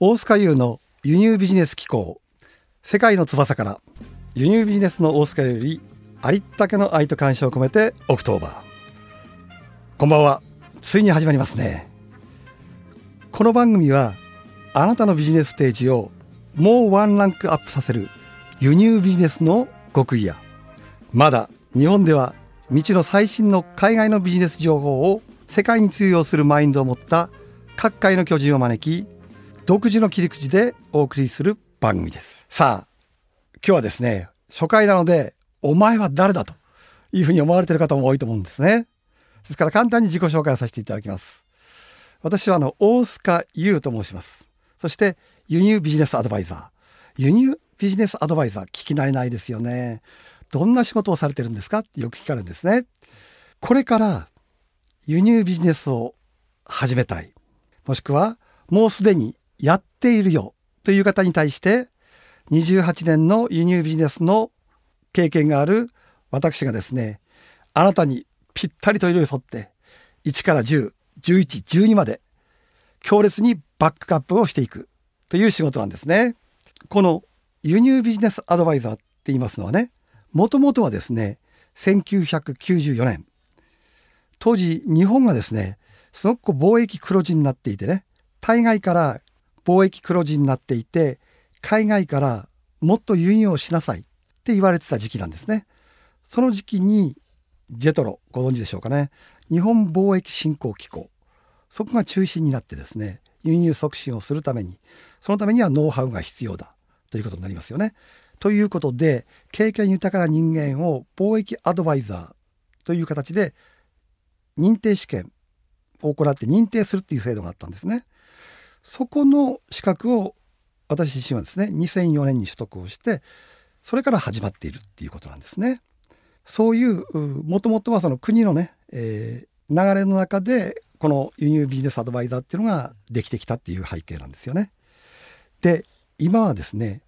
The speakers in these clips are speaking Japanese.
大須賀祐の輸入ビジネス紀行。世界の翼から輸入ビジネスの大須賀よりありったけの愛と感謝を込めて October。こんばんは。ついに始まりますね。この番組はあなたのビジネスステージをもうワンランクアップさせる輸入ビジネスの極意やまだ日本では未知の最新の海外のビジネス情報を世界に通用するマインドを持った各界の巨人を招き独自の切り口でお送りする番組です。さあ今日はですね初回なのでお前は誰だというふうに思われている方も多いと思うんですね。ですから簡単に自己紹介をさせていただきます。私はあの大須賀優と申します。そして輸入ビジネスアドバイザー。輸入ビジネスアドバイザー聞き慣れないですよね。どんな仕事をされてるんですか？ってよく聞かれるんですね。これから輸入ビジネスを始めたい。もしくはもうすでにやっているよという方に対して28年の輸入ビジネスの経験がある私がですねあなたにぴったりと色に沿って1から10、11、12まで強烈にバックアップをしていくという仕事なんですね。この輸入ビジネスアドバイザーって言いますのはねもともとはですね1994年当時日本がですねすごく貿易黒字になっていてね対外から貿易黒字になっていて海外からもっと輸入をしなさいって言われてた時期なんですね。その時期にジェトロご存知でしょうかね日本貿易振興機構そこが中心になってですね輸入促進をするためにそのためにはノウハウが必要だということになりますよね。ということで経験豊かな人間を貿易アドバイザーという形で認定試験を行って認定するっていう制度があったんですね。そこの資格を私自身はですね2004年に取得をしてそれから始まっているっていうことなんですね。そういうもともとはその国のね、えー、流れの中でこの輸入ビジネスアドバイザーっていうのができてきたっていう背景なんですよね。で今はですね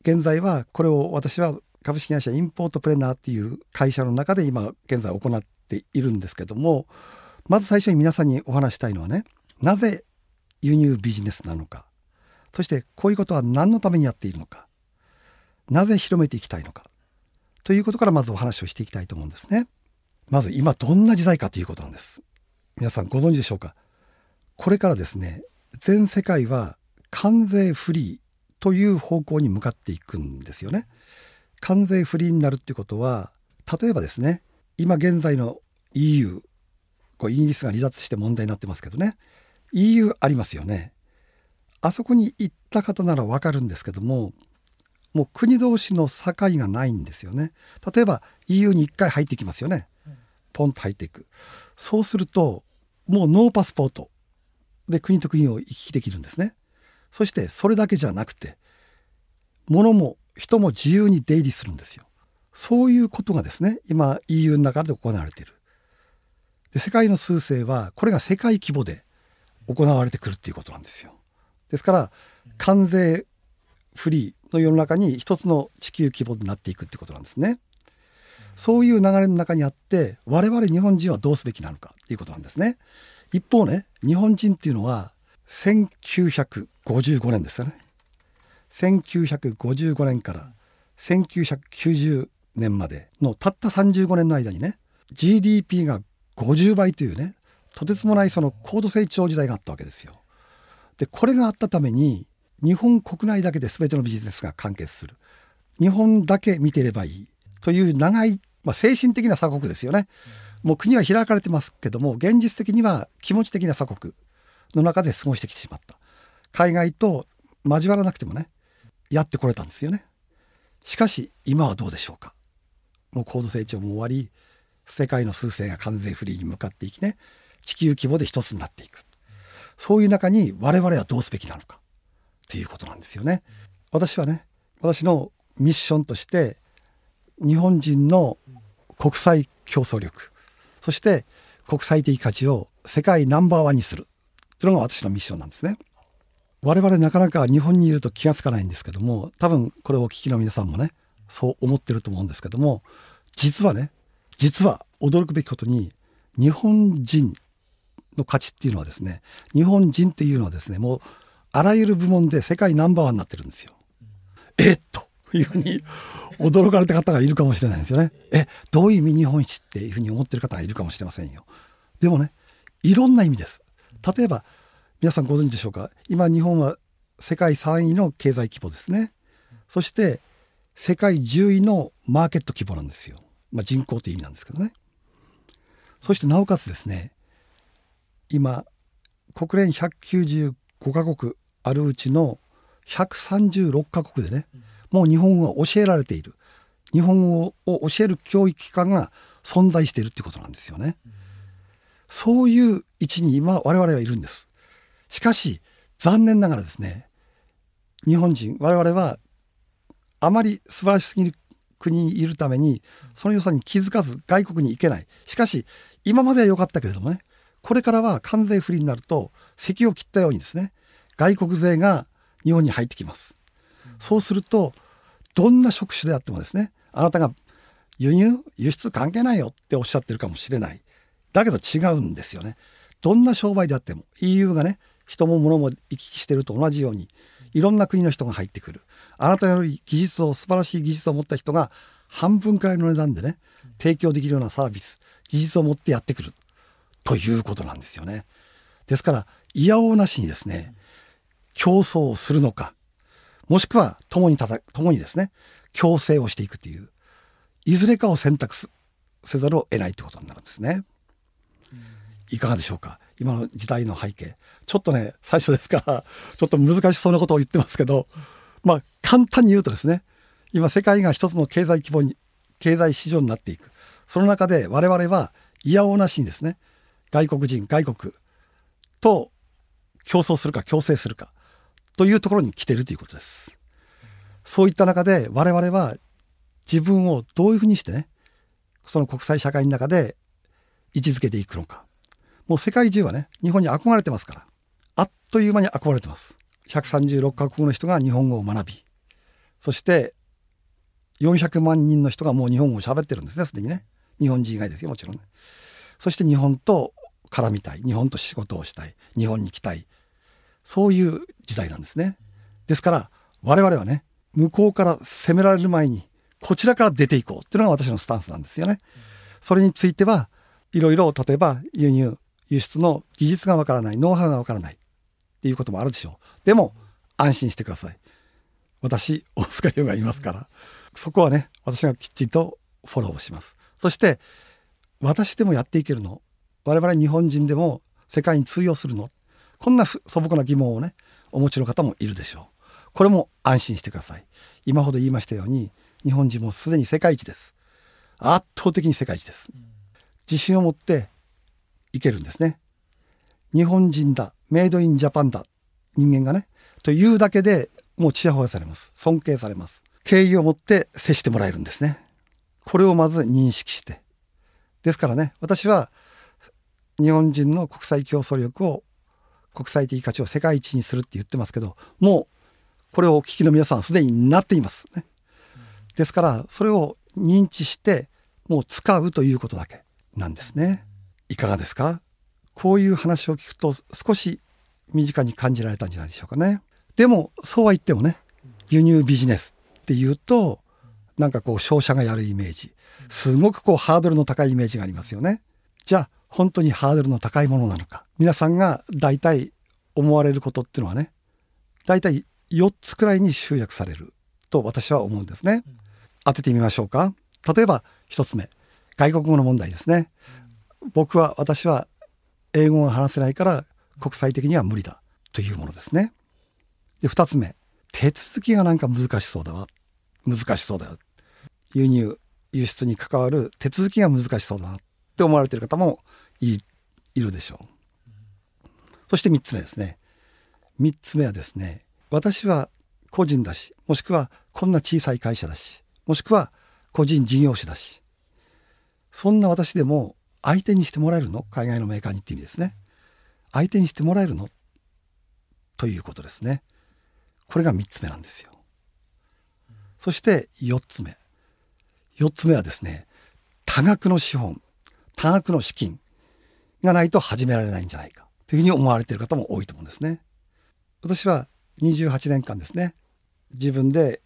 現在はこれを私は株式会社インポートプレナーっていう会社の中で今現在行っているんですけどもまず最初に皆さんにお話したいのはねなぜ輸入ビジネスなのかそしてこういうことは何のためにやっているのかなぜ広めていきたいのかということからまずお話をしていきたいと思うんですね。まず今どんな時代かということなんです。皆さんご存知でしょうかこれからですね全世界は関税フリーという方向に向かっていくんですよね。関税フリーになるってことは例えばですね今現在の EU こうイギリスが離脱して問題になってますけどね EU ありますよね。あそこに行った方ならわかるんですけどももう国同士の境がないんですよね。例えば EU に1回入ってきますよね。ポンと入っていく。そうするともうノーパスポートで国と国を行き来できるんですね。そしてそれだけじゃなくて物も人も自由に出入りするんですよ。そういうことがですね今 EU の中で行われている。で世界の数勢はこれが世界規模で行われてくるっていうことなんですよですから関税フリーの世の中に一つの地球規模になっていくってことなんですね。そういう流れの中にあって我々日本人はどうすべきなのかっていうことなんですね。一方ね日本人っていうのは1955年ですよね。1955年から1990年までのたった35年の間にね GDP が50倍というねとてつもないその高度成長時代があったわけですよ。でこれがあったために日本国内だけで全てのビジネスが完結する。日本だけ見てればいい。という長い、まあ、精神的な鎖国ですよね。もう国は開かれてますけども現実的には気持ち的な鎖国の中で過ごしてきてしまった。海外と交わらなくてもねやってこれたんですよね。しかし今はどうでしょうか。もう高度成長も終わり世界の数勢が完全フリーに向かっていきね地球規模で一つになっていくそういう中に我々はどうすべきなのかっていうことなんですよね。私はね私のミッションとして日本人の国際競争力そして国際的価値を世界ナンバーワンにするというのが私のミッションなんですね。我々なかなか日本にいると気が付かないんですけども多分これをお聞きの皆さんもねそう思ってると思うんですけども実はね実は驚くべきことに日本人の価値っていうのはですね日本人っていうのはですねもうあらゆる部門で世界ナンバーワンになってるんですよ。えっ？というふうに驚かれた方がいるかもしれないんですよね。えどういう意味日本一っていうふうに思ってる方がいるかもしれませんよ。でもねいろんな意味です。例えば皆さんご存知でしょうか？今日本は世界3位の経済規模ですね。そして世界10位のマーケット規模なんですよ。まあ、人口という意味なんですけどね。そしてなおかつですね今国連195カ国あるうちの136カ国でね、もう日本語が教えられている。日本語を教える教育機関が存在しているっていうことなんですよね。そういう位置に今我々はいるんです。しかし残念ながらですね日本人我々はあまり素晴らしすぎる国にいるためにその良さに気づかず外国に行けない。しかし今までは良かったけれどもねこれからは関税不利になると席を切ったようにですね外国勢が日本に入ってきます。そうするとどんな職種であってもですねあなたが輸入輸出関係ないよっておっしゃってるかもしれない。だけど違うんですよね。どんな商売であっても EU がね人も物も行き来してると同じようにいろんな国の人が入ってくる。あなたより技術を素晴らしい技術を持った人が半分くらいの値段でね提供できるようなサービス技術を持ってやってくる。ということなんですよね。ですからいやおうなしにですね競争をするのかもしくは共にた共にですね共生をしていくといういずれかを選択せざるを得ないということになるんですね。いかがでしょうか今の時代の背景ちょっとね最初ですからちょっと難しそうなことを言ってますけどまあ簡単に言うとですね今世界が一つの経済規模に経済市場になっていくその中で我々はいやおうなしにですね外国人外国と競争するか共生するかというところに来てるということです。そういった中で我々は自分をどういうふうにしてねその国際社会の中で位置づけていくのか。もう世界中はね日本に憧れてますからあっという間に憧れてます。136カ国の人が日本語を学びそして400万人の人がもう日本語を喋ってるんですねすでにね。日本人以外ですよもちろんね。そして日本と絡みたい日本と仕事をしたい日本に来たいそういう時代なんですね。ですから我々はね向こうから攻められる前にこちらから出ていこうっていうのが私のスタンスなんですよね。それについてはいろいろ例えば輸入輸出の技術がわからないノウハウがわからないっていうこともあるでしょう。でも安心してください。私大塚優がいますからそこはね私がきっちりとフォローします。そして私でもやっていけるの我々日本人でも世界に通用するの？こんな素朴な疑問をねお持ちの方もいるでしょう。これも安心してください。今ほど言いましたように日本人もすでに世界一です。圧倒的に世界一です。自信を持っていけるんですね。日本人だメイドインジャパンだ人間がねというだけでもうちやほやされます。尊敬されます。敬意を持って接してもらえるんですね。これをまず認識して。ですからね私は日本人の国際競争力を国際的価値を世界一にするって言ってますけどもうこれをお聞きの皆さんすでになっています。ね。ですからそれを認知してもう使うということだけなんですね。いかがですか？こういう話を聞くと少し身近に感じられたんじゃないでしょうかね。でもそうは言ってもね輸入ビジネスっていうとなんかこう商社がやるイメージ。すごくこうハードルの高いイメージがありますよね。じゃあ本当にハードルの高いものなのか。皆さんが大体思われることっていうのはね大体4つくらいに集約されると私は思うんですね。当ててみましょうか。例えば1つ目外国語の問題ですね。僕は私は英語が話せないから国際的には無理だというものですね。で2つ目手続きがなんか難しそうだわ。難しそうだよ。輸入輸出に関わる手続きが難しそうだなって思われている方もいいるでしょう。そして3つ目ですね。3つ目はですね私は個人だしもしくはこんな小さい会社だしもしくは個人事業主だしそんな私でも相手にしてもらえるの？海外のメーカーにって意味ですね。相手にしてもらえるの？ということですね。これが3つ目なんですよ。そして4つ目。4つ目はですね多額の資本多額の資金がないと始められないんじゃないかというふうに思われている方も多いと思うんですね。私は28年間ですね自分で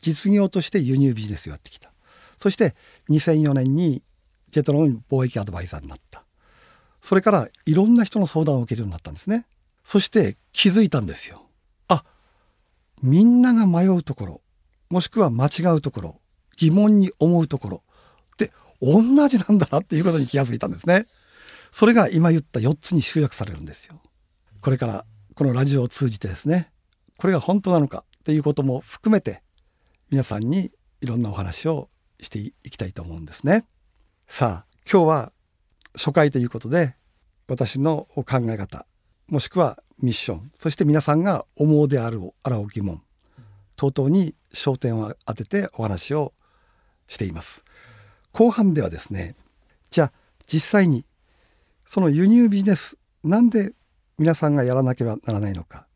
実業として輸入ビジネスをやってきた。そして2004年にジェトロの貿易アドバイザーになった。それからいろんな人の相談を受けるようになったんですね。そして気づいたんですよ。あみんなが迷うところもしくは間違うところ疑問に思うところって同じなんだなっていうことに気がついたんですね。それが今言った4つに集約されるんですよこれからこのラジオを通じてですねこれが本当なのかということも含めて皆さんにいろんなお話をしていきたいと思うんですね。さあ今日は初回ということで私の考え方もしくはミッションそして皆さんが思うであるあらう疑問等々に焦点を当ててお話をしています。後半ではですねじゃあ実際にその輸入ビジネスなんで皆さんがやらなければならないのか。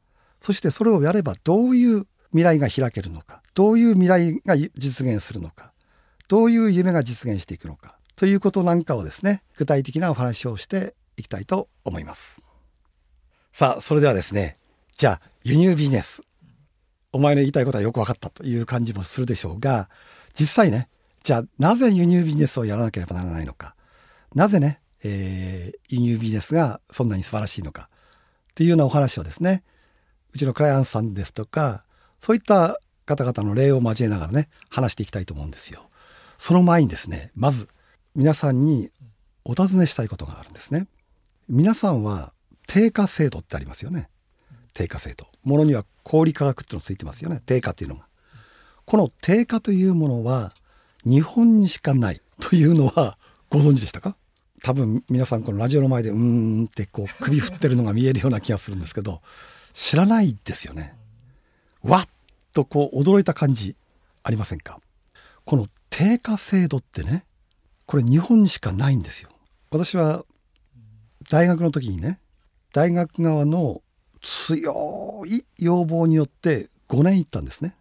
そしてそれをやればどういう未来が開けるのか。どういう未来が実現するのか。どういう夢が実現していくのか。ということなんかをですね具体的なお話をしていきたいと思います。さあそれではですねじゃあ輸入ビジネス。お前の言いたいことはよく分かったという感じもするでしょうが実際ねじゃあなぜ輸入ビジネスをやらなければならないのか。なぜね、えー、輸入ビジネスがそんなに素晴らしいのかっていうようなお話をですねうちのクライアントさんですとかそういった方々の例を交えながらね話していきたいと思うんですよ。その前にですねまず皆さんにお尋ねしたいことがあるんですね。皆さんは定価制度ってありますよね。定価制度。ものには小売価格っていうのついてますよね。定価っていうのが。この定価というものは日本にしかないというのはご存知でしたか？多分皆さんこのラジオの前でうーんってこう首振ってるのが見えるような気がするんですけど知らないですよね。わっとこう驚いた感じありませんか？この定価制度ってねこれ日本にしかないんですよ。私は大学の時にね大学側の強い要望によって5年行ったんですね。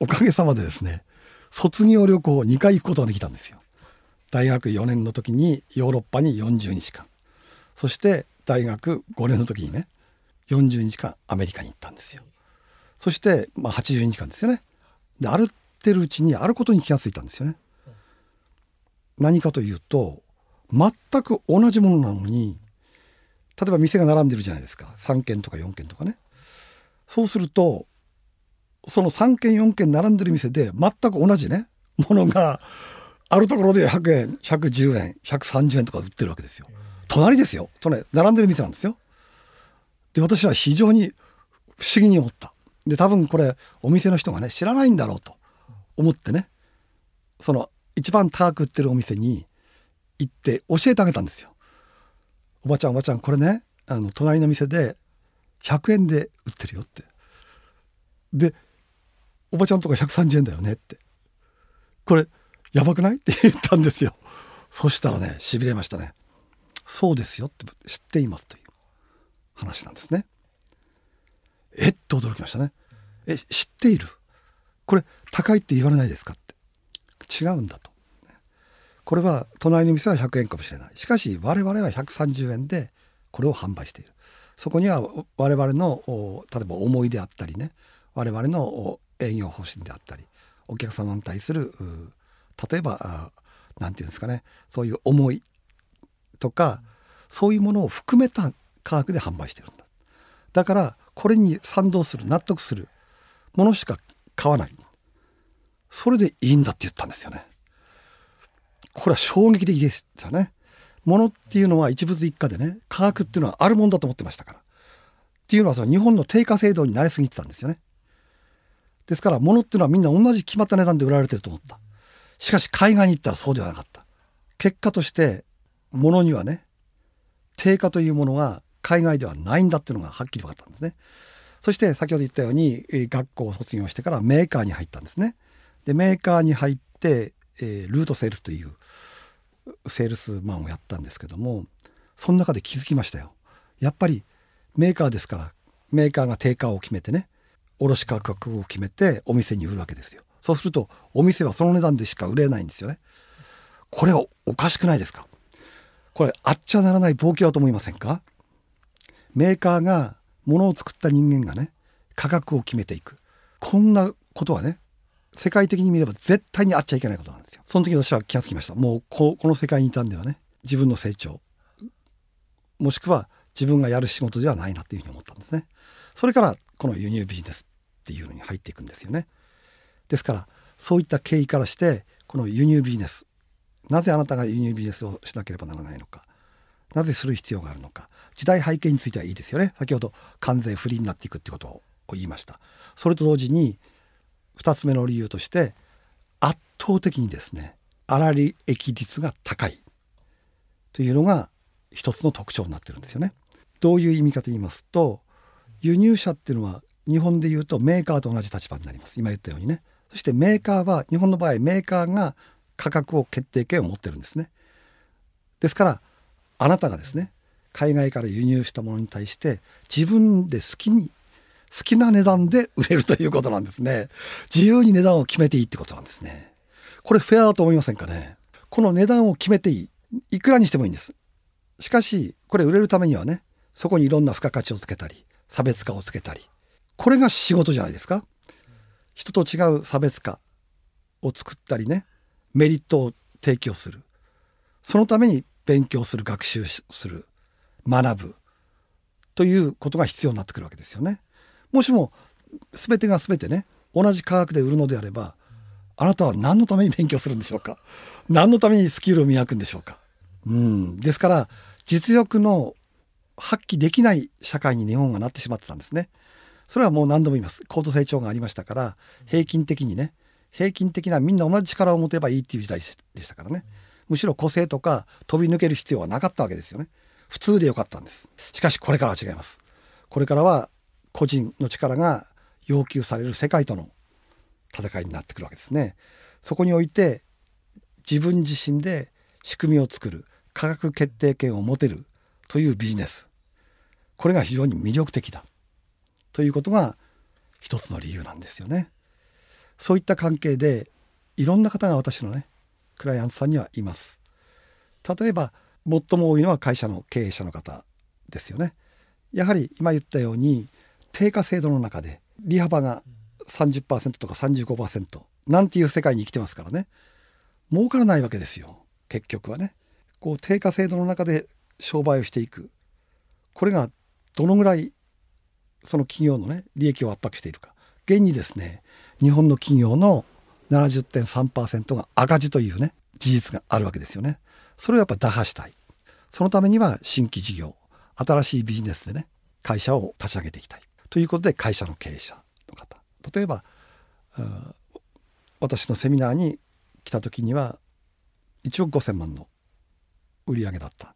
おかげさまでですね卒業旅行2回行くことができたんですよ。大学4年の時にヨーロッパに40日間そして大学5年の時にね40日間アメリカに行ったんですよ。そして、まあ、80日間ですよね。で歩ってるうちにあることに気がついたんですよね。何かというと全く同じものなのに例えば店が並んでるじゃないですか3軒とか4軒とかね。そうするとその3軒4軒並んでる店で全く同じねものがあるところで100円110円130円とか売ってるわけですよ。隣ですよ隣並んでる店なんですよ。で私は非常に不思議に思った。で多分これお店の人がね知らないんだろうと思ってねその一番高く売ってるお店に行って教えてあげたんですよ。おばちゃんおばちゃんこれねあの隣の店で100円で売ってるよって。でおばちゃんとか130円だよねってこれやばくない？って言ったんですよ。そしたらねしびれましたね。そうですよって知っていますという話なんですね。えっと驚きましたね。え知っている？これ高いって言われないですかって。違うんだと。これは隣の店は100円かもしれない。しかし我々は130円でこれを販売している。そこには我々の例えば思いであったりね。我々の営業方針であったりお客様に対する例えば何て言うんですかね。そういう思いとかそういうものを含めた価格で販売してるんだ。だからこれに賛同する納得するものしか買わない。それでいいんだって言ったんですよね。これは衝撃的でしたね。ものっていうのは一物一家でね価格っていうのはあるもんだと思ってましたから。っていうのはその日本の定価制度になりすぎてたんですよね。ですから物っていうのはみんな同じ決まった値段で売られてると思った。しかし海外に行ったらそうではなかった。結果として物にはね定価というものが海外ではないんだっていうのがはっきり分かったんですね。そして先ほど言ったように学校を卒業してからメーカーに入ったんですね。でメーカーに入って、えー、ルートセールスというセールスマンをやったんですけどもその中で気づきましたよ。やっぱりメーカーですからメーカーが定価を決めてね卸価格を決めてお店に売るわけですよ。そうするとお店はその値段でしか売れないんですよね。これはおかしくないですか？これあっちゃならない暴挙だと思いませんか？メーカーがものを作った人間がね価格を決めていく。こんなことはね世界的に見れば絶対にあっちゃいけないことなんですよ。その時私は気がつきました。もうここの世界にいたんではね自分の成長もしくは自分がやる仕事ではないなっていうふうに思ったんですね。それからこの輸入ビジネスっていうのに入っていくんですよね。ですからそういった経緯からしてこの輸入ビジネスなぜあなたが輸入ビジネスをしなければならないのかなぜする必要があるのか時代背景についてはいいですよね。先ほど関税不利になっていくってことを言いました。それと同時に2つ目の理由として圧倒的にですね粗利益率が高い。というのが一つの特徴になってるんですよね。どういう意味かと言いますと輸入者っていうのは日本でいうとメーカーと同じ立場になります。今言ったようにね。そしてメーカーは日本の場合メーカーが価格を決定権を持ってるんですね。ですからあなたがですね海外から輸入したものに対して自分で好きに好きな値段で売れるということなんですね。自由に値段を決めていいってことなんですね。これフェアだと思いませんかね。この値段を決めていい。いくらにしてもいいんです。しかしこれ売れるためにはねそこにいろんな付加価値をつけたり差別化をつけたり。これが仕事じゃないですか。人と違う差別化を作ったりねメリットを提供するそのために勉強する学習する学ぶということが必要になってくるわけですよね。もしも全てが全てね同じ価格で売るのであればあなたは何のために勉強するんでしょうか？何のためにスキルを磨くんでしょうか？うんですから実力の発揮できない社会に日本がなってしまってたんですね。それはもう何度も言います。高度成長がありましたから平均的にね平均的なみんな同じ力を持てばいいっていう時代でしたからね。むしろ個性とか飛び抜ける必要はなかったわけですよね。普通でよかったんです。しかしこれからは違います。これからは個人の力が要求される世界との戦いになってくるわけですね。そこにおいて自分自身で仕組みを作る価格決定権を持てるというビジネス。これが非常に魅力的だということが一つの理由なんですよね。そういった関係でいろんな方が私のねクライアントさんにはいます。例えば最も多いのは会社の経営者の方ですよね。やはり今言ったように定価制度の中で利幅が30%とか35%なんていう世界に生きてますからね儲からないわけですよ結局はね。こう定価制度の中で商売をしていくこれがどのぐらいその企業のね利益を圧迫しているか。現にですね日本の企業の70.3%が赤字というね事実があるわけですよね。それをやっぱ打破したい。そのためには新規事業新しいビジネスでね会社を立ち上げていきたい。ということで会社の経営者の方。例えば私のセミナーに来た時には1億5,000万の売り上げだった。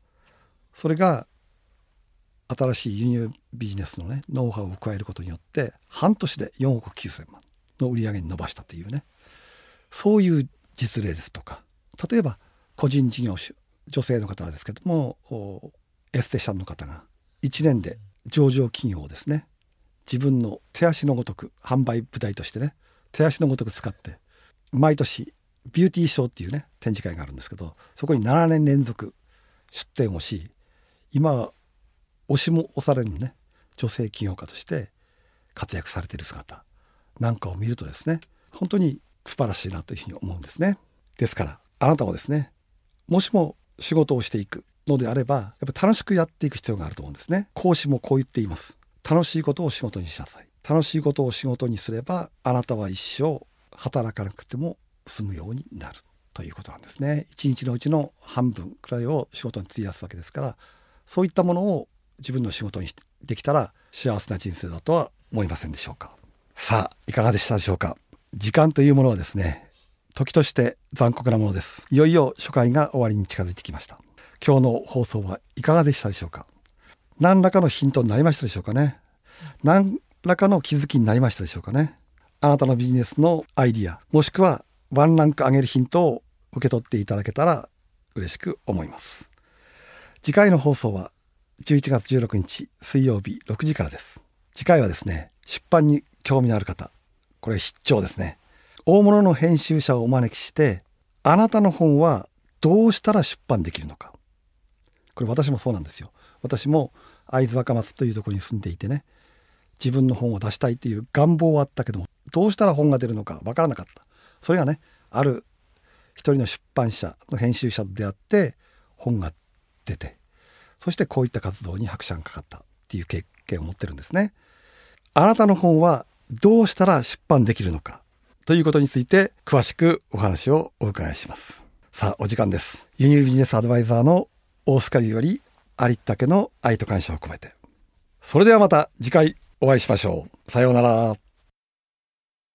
それが新しい輸入ビジネスのねノウハウを加えることによって半年で4億9,000万の売り上げに伸ばしたというね。そういう実例ですとか。例えば個人事業主女性の方ですけどもエステシャンの方が1年で上場企業をですね自分の手足のごとく販売部隊としてね手足のごとく使って毎年ビューティーショーっていうね展示会があるんですけどそこに7年連続出展をし今は押しも押されるね女性起業家として活躍されている姿なんかを見るとですね本当に素晴らしいなというふうに思うんですね。ですからあなたもですねもしも仕事をしていくのであればやっぱ楽しくやっていく必要があると思うんですね。講師もこう言っています。楽しいことを仕事にしなさい。楽しいことを仕事にすればあなたは一生働かなくても済むようになる。ということなんですね。一日のうちの半分くらいを仕事に費やすわけですからそういったものを自分の仕事にできたら幸せな人生だとは思いませんでしょうか。さあいかがでしたでしょうか。時間というものはですね時として残酷なものです。いよいよ初回が終わりに近づいてきました。今日の放送はいかがでしたでしょうか。何らかのヒントになりましたでしょうかね。何らかの気づきになりましたでしょうかね。あなたのビジネスのアイディアもしくはワンランク上げるヒントを受け取っていただけたら嬉しく思います。次回の放送は11月16日水曜日6時からです。次回はですね出版に興味のある方これ必聴ですね。大物の編集者をお招きしてあなたの本はどうしたら出版できるのか。これ私もそうなんですよ。私も会津若松というところに住んでいてね自分の本を出したいっていう願望はあったけどもどうしたら本が出るのかわからなかった。それがねある一人の出版社の編集者と出会って本が出てそしてこういった活動に拍車がかかったっていう経験を持ってるんですね。あなたの本はどうしたら出版できるのかということについて詳しくお話をお伺いします。さあお時間です。輸入ビジネスアドバイザーの大塚優よりありったけの愛と感謝を込めて。それではまた次回お会いしましょう。さようなら。